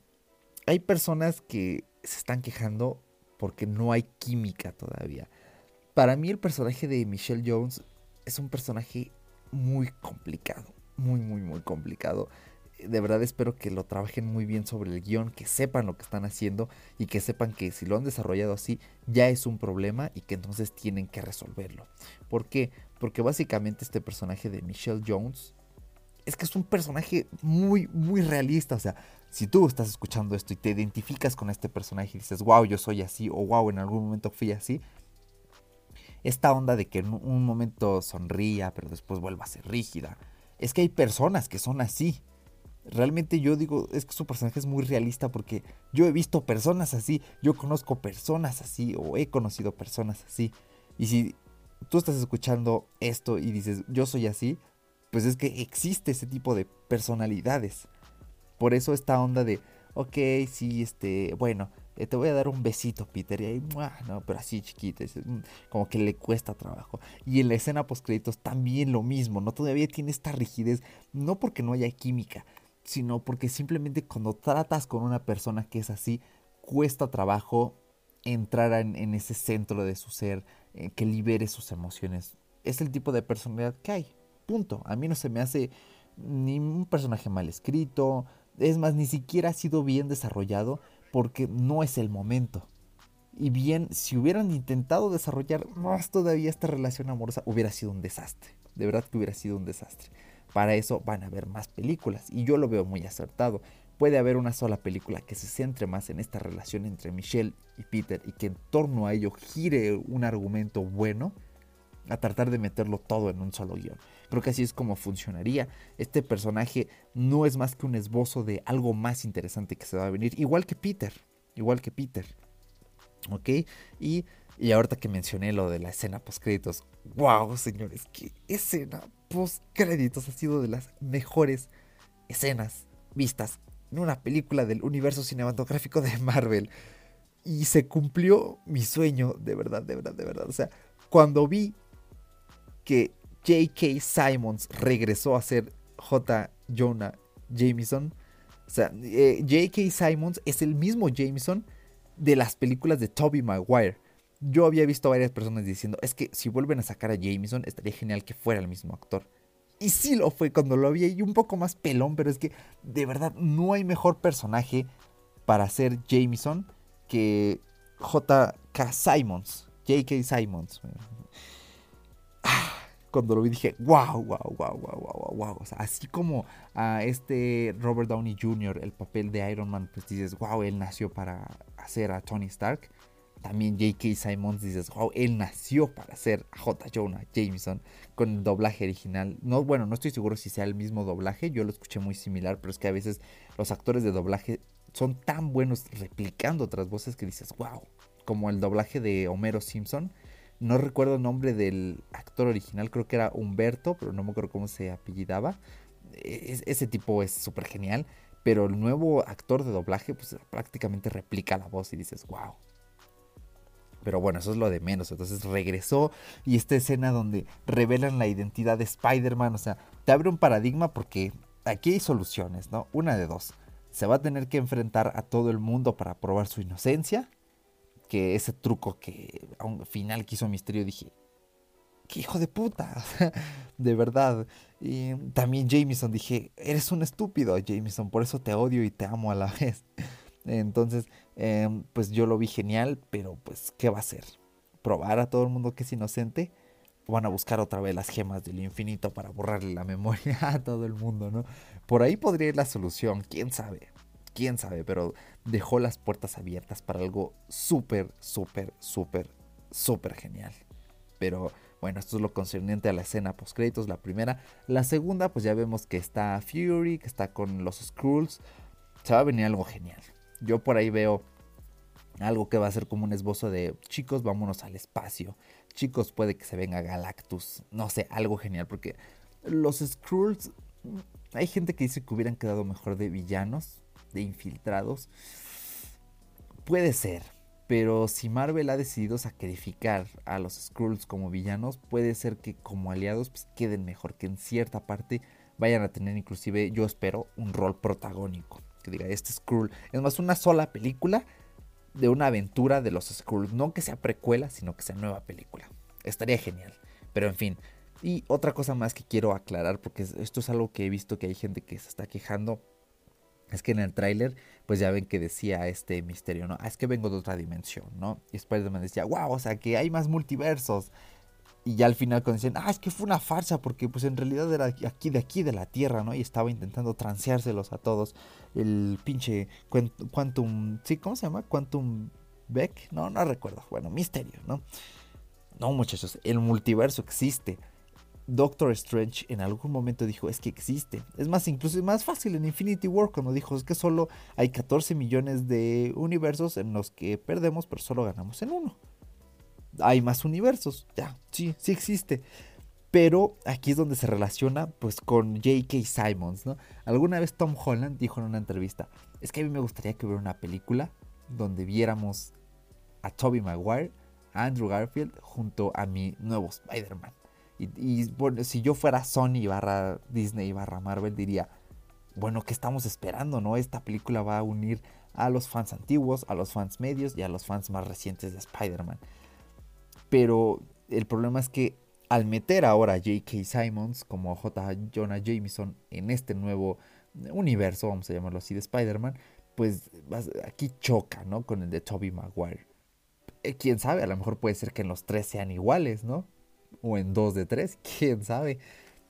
hay personas que se están quejando porque no hay química todavía. Para mí el personaje de Michelle Jones es un personaje muy complicado, muy, muy, muy complicado de verdad espero que lo trabajen muy bien sobre el guion, que sepan lo que están haciendo y que sepan que si lo han desarrollado así ya es un problema y que entonces tienen que resolverlo. ¿Por qué? Porque básicamente este personaje de Michelle Jones es que es un personaje muy, muy realista. O sea, si tú estás escuchando esto y te identificas con este personaje y dices, wow, yo soy así o wow, en algún momento fui así, esta onda de que en un momento sonría pero después vuelva a ser rígida. Es que hay personas que son así realmente yo digo, es que su personaje es muy realista porque yo he visto personas así, yo conozco personas así o he conocido personas así. Y si tú estás escuchando esto y dices, yo soy así, pues es que existe ese tipo de personalidades. Por eso esta onda de, ok, sí, este, bueno, eh, te voy a dar un besito, Peter. Y ahí, no, pero así chiquito, mm", como que le cuesta trabajo. Y en la escena post créditos también lo mismo, ¿no? Todavía tiene esta rigidez, no porque no haya química, sino porque simplemente cuando tratas con una persona que es así, cuesta trabajo entrar en, ese centro de su ser, eh, que libere sus emociones. Es el tipo de personalidad que hay. Punto. A mí no se me hace ni un personaje mal escrito. Es más, ni siquiera ha sido bien desarrollado porque no es el momento. Y bien, si hubieran intentado desarrollar más todavía esta relación amorosa, hubiera sido un desastre. De verdad que hubiera sido un desastre. Para eso van a haber más películas y yo lo veo muy acertado. Puede haber una sola película que se centre más en esta relación entre Michelle y Peter y que en torno a ello gire un argumento bueno a tratar de meterlo todo en un solo guion. Creo que así es como funcionaría. Este personaje no es más que un esbozo de algo más interesante que se va a venir, igual que Peter, igual que Peter. ¿Ok? Y, y ahorita que mencioné lo de la escena post créditos, wow, señores, qué escena post créditos ha sido de las mejores escenas vistas en una película del universo cinematográfico de Marvel. Y se cumplió mi sueño, de verdad, de verdad, de verdad. O sea, cuando vi que J.K. Simons regresó a ser J. Jonah Jameson. O sea, eh, J.K. Simons es el mismo Jameson de las películas de Tobey Maguire. Yo había visto a varias personas diciendo, es que si vuelven a sacar a Jameson, estaría genial que fuera el mismo actor. Y sí lo fue cuando lo vi y un poco más pelón, pero es que de verdad no hay mejor personaje para ser Jameson que J.K. Simons, J.K. Simons. Cuando lo vi dije, wow, wow, wow, wow, wow, wow. O sea, así como a este Robert Downey Jr., el papel de Iron Man, pues dices, wow, él nació para hacer a Tony Stark. También J.K. Simons dices, wow, él nació para hacer a J. Jonah Jameson con el doblaje original. No, bueno, no estoy seguro si sea el mismo doblaje, yo lo escuché muy similar, pero es que a veces los actores de doblaje son tan buenos replicando otras voces que dices, wow, como el doblaje de Homero Simpson no recuerdo el nombre del actor original, creo que era Humberto, pero no me acuerdo cómo se apellidaba. ese tipo es súper genial, pero el nuevo actor de doblaje pues prácticamente replica la voz y dices, wow. Pero bueno, eso es lo de menos. Entonces regresó y esta escena donde revelan la identidad de Spider-Man, o sea, te abre un paradigma porque aquí hay soluciones, ¿no? Una de dos. Se va a tener que enfrentar a todo el mundo para probar su inocencia que ese truco que al final quiso Misterio dije, qué hijo de puta, de verdad. Y también Jameson dije, eres un estúpido Jameson, por eso te odio y te amo a la vez. Entonces, em, pues yo lo vi genial, pero pues, ¿qué va a hacer? ¿Probar a todo el mundo que es inocente? ¿O van a buscar otra vez las gemas del infinito para borrarle la memoria a todo el mundo, ¿no? Por ahí podría ir la solución, quién sabe quién sabe, pero dejó las puertas abiertas para algo súper, súper, súper, súper genial. Pero bueno, esto es lo concerniente a la escena post créditos, la primera. La segunda, pues ya vemos que está Fury, que está con los Skrulls. Se va a venir algo genial. Yo por ahí veo algo que va a ser como un esbozo de chicos, vámonos al espacio. Chicos, puede que se venga Galactus. No sé, algo genial, porque los Skrulls. Hay gente que dice que hubieran quedado mejor de villanos de infiltrados. Puede ser, pero si Marvel ha decidido sacrificar a los Skrulls como villanos, puede ser que como aliados pues, queden mejor, que en cierta parte vayan a tener inclusive, yo espero, un rol protagónico. Que diga, este Skrull, es más, una sola película de una aventura de los Skrulls, no que sea precuela, sino que sea nueva película. Estaría genial, pero en fin. Y otra cosa más que quiero aclarar, porque esto es algo que he visto que hay gente que se está quejando es que en el tráiler, pues ya ven que decía este misterio, ¿no? Ah, es que vengo de otra dimensión, ¿no? Y Spider-Man decía, wow, o sea, que hay más multiversos. Y ya al final cuando dicen, ah, es que fue una farsa, porque pues en realidad era aquí de aquí de la Tierra, ¿no? Y estaba intentando transeárselos a todos. El pinche Quantum, ¿sí? ¿Cómo se llama? Quantum Beck, no, no recuerdo. Bueno, misterio, ¿no? No, muchachos, el multiverso existe. Doctor Strange en algún momento dijo, es que existe. Es más, incluso es más fácil en Infinity War cuando dijo, es que solo hay 14 millones de universos en los que perdemos, pero solo ganamos en uno. Hay más universos, ya, sí, sí existe. Pero aquí es donde se relaciona pues con J.K. Simons, ¿no? Alguna vez Tom Holland dijo en una entrevista, es que a mí me gustaría que hubiera una película donde viéramos a Tobey Maguire, a Andrew Garfield junto a mi nuevo Spider-Man. Y, bueno, si yo fuera Sony barra Disney barra Marvel, diría, bueno, ¿qué estamos esperando? ¿No? Esta película va a unir a los fans antiguos, a los fans medios y a los fans más recientes de Spider-Man. Pero el problema es que al meter ahora a J.K. Simons como J. Jonah Jameson en este nuevo universo, vamos a llamarlo así, de Spider-Man, pues aquí choca, ¿no? Con el de Tobey Maguire. Eh, quién sabe, a lo mejor puede ser que en los tres sean iguales, ¿no? O en dos de tres, quién sabe.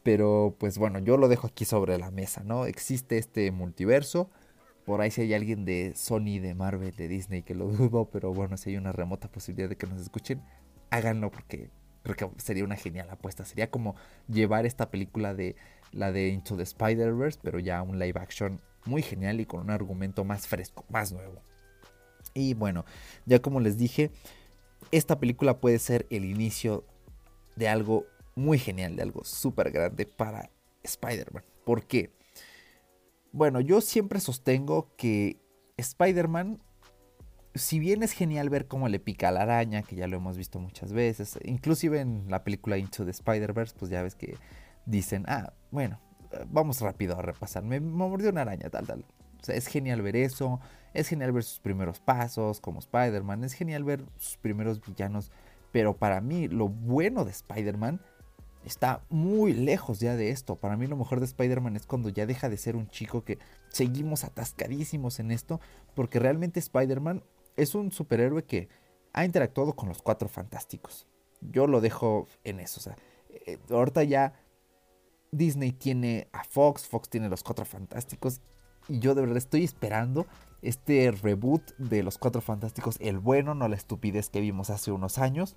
Pero pues bueno, yo lo dejo aquí sobre la mesa, ¿no? Existe este multiverso. Por ahí si hay alguien de Sony, de Marvel, de Disney, que lo dudo, pero bueno, si hay una remota posibilidad de que nos escuchen, háganlo porque creo que sería una genial apuesta. Sería como llevar esta película de la de Into the Spider-Verse, pero ya un live action muy genial y con un argumento más fresco, más nuevo. Y bueno, ya como les dije, esta película puede ser el inicio de algo muy genial, de algo súper grande para Spider-Man. ¿Por qué? Bueno, yo siempre sostengo que Spider-Man, si bien es genial ver cómo le pica la araña, que ya lo hemos visto muchas veces, inclusive en la película Into the Spider-Verse, pues ya ves que dicen, ah, bueno, vamos rápido a repasar, me, mordió una araña, tal, tal. O sea, es genial ver eso, es genial ver sus primeros pasos como Spider-Man, es genial ver sus primeros villanos, pero para mí lo bueno de Spider-Man está muy lejos ya de esto. Para mí lo mejor de Spider-Man es cuando ya deja de ser un chico que seguimos atascadísimos en esto, porque realmente Spider-Man es un superhéroe que ha interactuado con los cuatro fantásticos. Yo lo dejo en eso. O sea, eh, ahorita ya Disney tiene a Fox, Fox tiene los cuatro fantásticos. Y yo de verdad estoy esperando este reboot de los cuatro fantásticos, el bueno, no la estupidez que vimos hace unos años.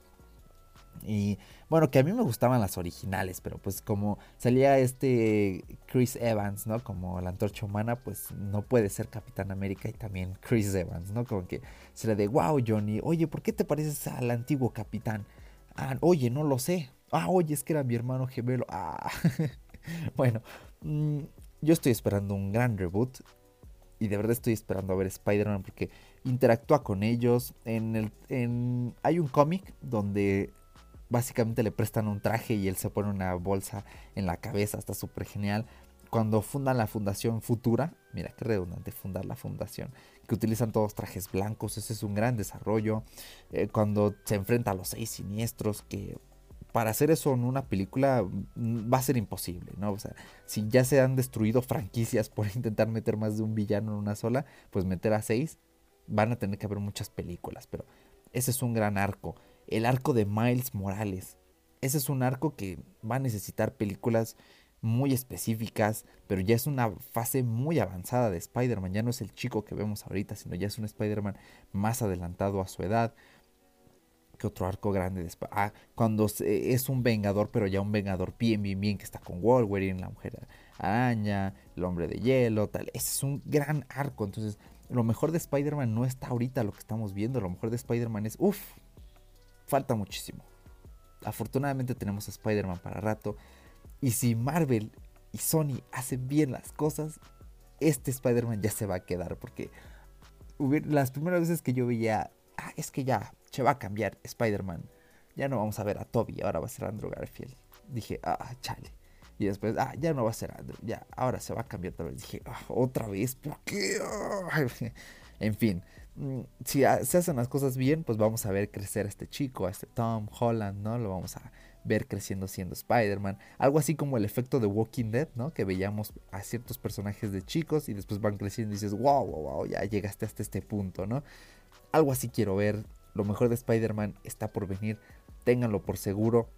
Y bueno, que a mí me gustaban las originales, pero pues como salía este Chris Evans, ¿no? Como la antorcha humana, pues no puede ser Capitán América y también Chris Evans, ¿no? Como que se le de, wow, Johnny, oye, ¿por qué te pareces al antiguo capitán? Ah, oye, no lo sé. Ah, oye, es que era mi hermano gemelo. Ah, bueno, mm, yo estoy esperando un gran reboot. Y de verdad estoy esperando a ver Spider-Man porque interactúa con ellos. En el, en, hay un cómic donde básicamente le prestan un traje y él se pone una bolsa en la cabeza, está súper genial. Cuando fundan la fundación Futura, mira qué redundante fundar la fundación, que utilizan todos trajes blancos, ese es un gran desarrollo. Eh, cuando se enfrenta a los seis siniestros, que para hacer eso en una película mm, va a ser imposible, ¿no? O sea, si ya se han destruido franquicias por intentar meter más de un villano en una sola, pues meter a seis, van a tener que haber muchas películas, pero ese es un gran arco el arco de Miles Morales. Ese es un arco que va a necesitar películas muy específicas, pero ya es una fase muy avanzada de Spider-Man. Ya no es el chico que vemos ahorita, sino ya es un Spider-Man más adelantado a su edad. Que otro arco grande de ah, cuando es un vengador, pero ya un vengador bien, bien, bien, que está con Wolverine, la mujer araña, el hombre de hielo, tal. Ese es un gran arco. Entonces, lo mejor de Spider-Man no está ahorita lo que estamos viendo. Lo mejor de Spider-Man es, uff, falta muchísimo. Afortunadamente tenemos a Spider-Man para rato. Y si Marvel y Sony hacen bien las cosas, este Spider-Man ya se va a quedar. Porque las primeras veces que yo veía, ah, es que ya se va a cambiar Spider-Man. Ya no vamos a ver a Toby, ahora va a ser Andrew Garfield. Dije, ah, chale. Y después, ah, ya no va a ser Andrew, ya, ahora se va a cambiar otra vez. Dije, ah, otra vez, ¿por qué? en fin, Mm, si se hacen las cosas bien, pues vamos a ver crecer a este chico, a este Tom Holland, ¿no? Lo vamos a ver creciendo siendo Spider-Man. Algo así como el efecto de Walking Dead, ¿no? Que veíamos a ciertos personajes de chicos y después van creciendo y dices, wow, wow, wow, ya llegaste hasta este punto, ¿no? Algo así quiero ver. Lo mejor de Spider-Man está por venir. Ténganlo por seguro.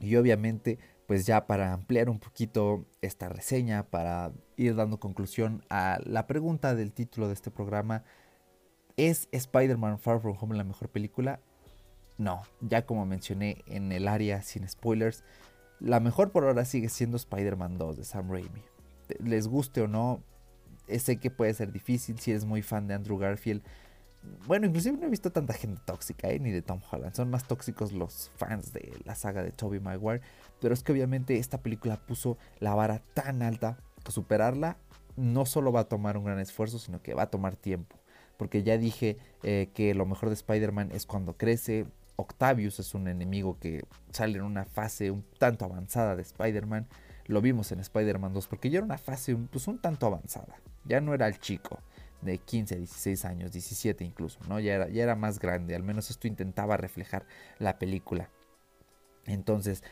Y obviamente, pues ya para ampliar un poquito esta reseña, para ir dando conclusión a la pregunta del título de este programa, ¿Es Spider-Man Far From Home la mejor película? No, ya como mencioné en el área sin spoilers, la mejor por ahora sigue siendo Spider-Man 2 de Sam Raimi. Les guste o no, sé que puede ser difícil si eres muy fan de Andrew Garfield. Bueno, inclusive no he visto tanta gente tóxica, ¿eh? ni de Tom Holland. Son más tóxicos los fans de la saga de Tobey Maguire. Pero es que obviamente esta película puso la vara tan alta que superarla no solo va a tomar un gran esfuerzo, sino que va a tomar tiempo porque ya dije eh, que lo mejor de Spider-Man es cuando crece. Octavius es un enemigo que sale en una fase un tanto avanzada de Spider-Man. Lo vimos en Spider-Man 2 porque ya era una fase pues, un tanto avanzada. Ya no era el chico de 15, 16 años, 17 incluso, ¿no? Ya era, ya era más grande. Al menos esto intentaba reflejar la película. Entonces,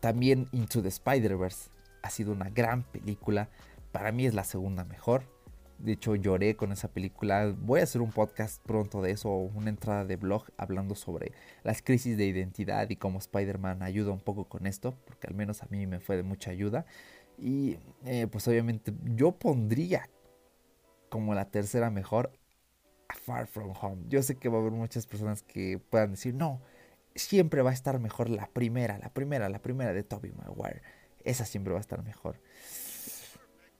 también Into the Spider-Verse ha sido una gran película. Para mí es la segunda mejor. De hecho, lloré con esa película. Voy a hacer un podcast pronto de eso, una entrada de blog hablando sobre las crisis de identidad y cómo Spider-Man ayuda un poco con esto, porque al menos a mí me fue de mucha ayuda. Y eh, pues obviamente yo pondría como la tercera mejor Far From Home. Yo sé que va a haber muchas personas que puedan decir, no, siempre va a estar mejor la primera, la primera, la primera de Tobey Maguire. Esa siempre va a estar mejor.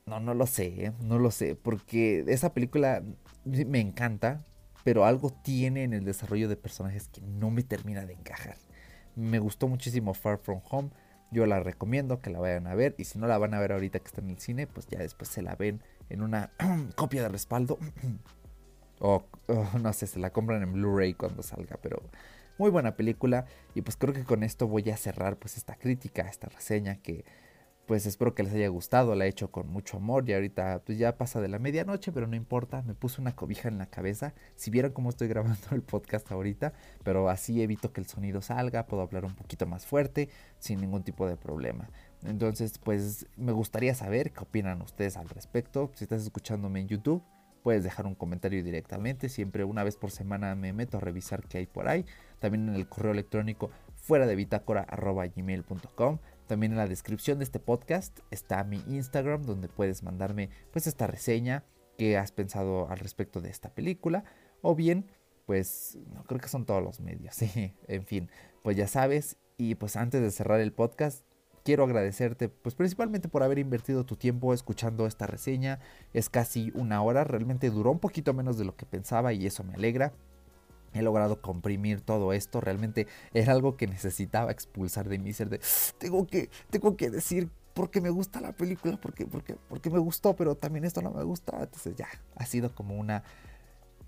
No, no lo sé, ¿eh? no lo sé, porque esa película me encanta, pero algo tiene en el desarrollo de personajes que no me termina de encajar. Me gustó muchísimo Far From Home, Yo la recomiendo que la vayan a ver y si no la van a ver ahorita que está en el cine, pues ya después se la ven en una copia de respaldo. o no sé, se la compran en Blu-ray cuando salga, pero muy buena película y pues creo que con esto voy a cerrar pues esta crítica, esta reseña que pues espero que les haya gustado, la he hecho con mucho amor y ahorita pues ya pasa de la medianoche, pero no importa, me puse una cobija en la cabeza, si vieran cómo estoy grabando el podcast ahorita, pero así evito que el sonido salga, puedo hablar un poquito más fuerte sin ningún tipo de problema. Entonces pues me gustaría saber qué opinan ustedes al respecto, si estás escuchándome en YouTube. Puedes dejar un comentario directamente, siempre una vez por semana me meto a revisar qué hay por ahí. También en el correo electrónico fuera de bitácora.gmail.com también en la descripción de este podcast está mi Instagram donde puedes mandarme pues esta reseña que has pensado al respecto de esta película. O bien pues no creo que son todos los medios, sí, en fin, pues ya sabes. Y pues antes de cerrar el podcast quiero agradecerte pues principalmente por haber invertido tu tiempo escuchando esta reseña, es casi una hora, realmente duró un poquito menos de lo que pensaba y eso me alegra he logrado comprimir todo esto. Realmente era algo que necesitaba expulsar de mí, ser de, tengo que, tengo que decir porque me gusta la película, porque, porque, porque me gustó, pero también esto no me gusta. Entonces ya, ha sido como una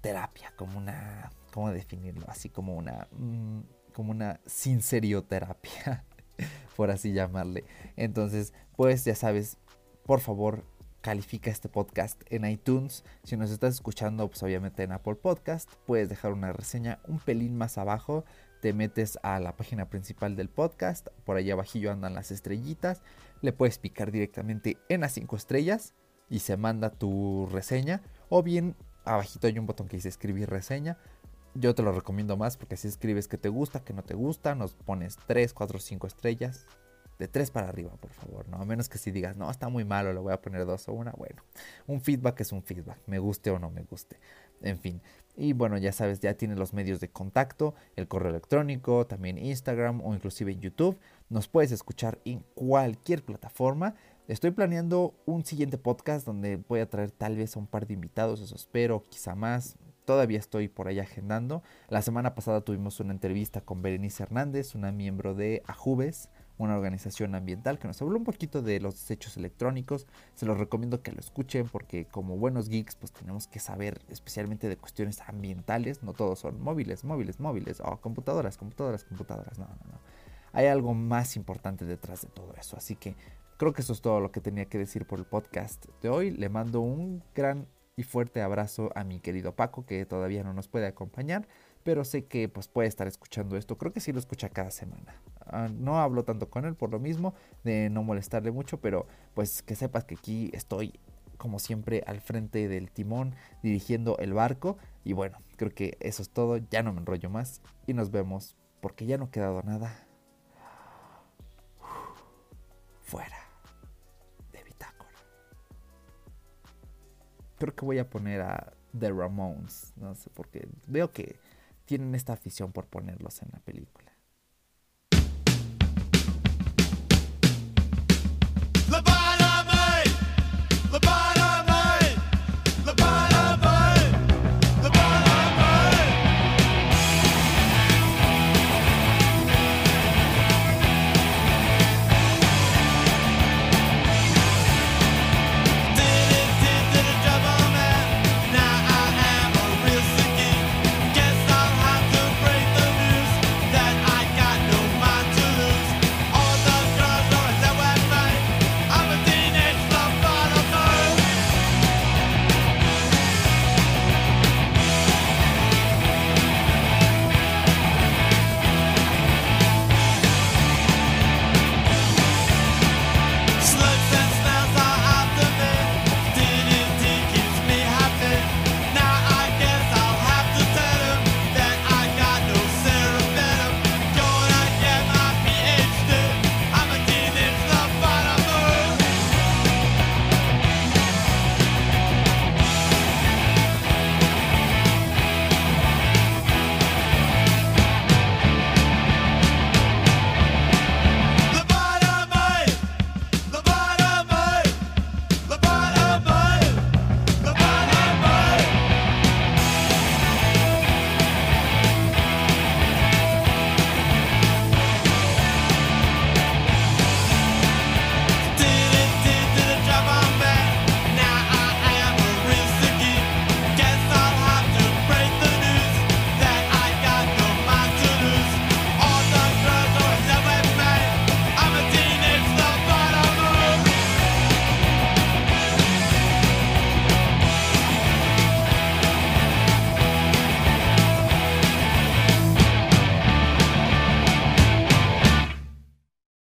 terapia, como una, ¿cómo definirlo? Así como una, mm, como una sincerioterapia, por así llamarle. Entonces, pues ya sabes, por favor, califica este podcast en iTunes. Si nos estás escuchando, pues obviamente en Apple Podcast, puedes dejar una reseña un pelín más abajo. Te metes a la página principal del podcast, por allá abajillo andan las estrellitas. Le puedes picar directamente en las 5 estrellas y se manda tu reseña. O bien abajito hay un botón que dice escribir reseña. Yo te lo recomiendo más porque si escribes que te gusta, que no te gusta, nos pones 3, 4, 5 estrellas de tres para arriba, por favor, ¿no? A menos que si digas, no, está muy malo, le voy a poner dos o una, bueno, un feedback es un feedback, me guste o no me guste, en fin. Y bueno, ya sabes, ya tienes los medios de contacto, el correo electrónico, también Instagram o inclusive en YouTube. Nos puedes escuchar en cualquier plataforma. Estoy planeando un siguiente podcast donde voy a traer tal vez a un par de invitados, eso espero, quizá más. Todavía estoy por ahí agendando. La semana pasada tuvimos una entrevista con Berenice Hernández, una miembro de Ajubes, una organización ambiental que nos habló un poquito de los desechos electrónicos. Se los recomiendo que lo escuchen porque como buenos geeks pues tenemos que saber especialmente de cuestiones ambientales. No todos son móviles, móviles, móviles o computadoras, computadoras, computadoras. No, no, no. Hay algo más importante detrás de todo eso. Así que creo que eso es todo lo que tenía que decir por el podcast de hoy. Le mando un gran y fuerte abrazo a mi querido Paco que todavía no nos puede acompañar pero sé que pues puede estar escuchando esto. Creo que sí lo escucha cada semana. Ah, no hablo tanto con él por lo mismo, de no molestarle mucho, pero pues que sepas que aquí estoy como siempre al frente del timón dirigiendo el barco y bueno, creo que eso es todo, ya no me enrollo más y nos vemos porque ya no ha quedado nada fuera creo que voy a poner a The Ramones. No sé, porque veo que tienen esta afición por ponerlos en la película.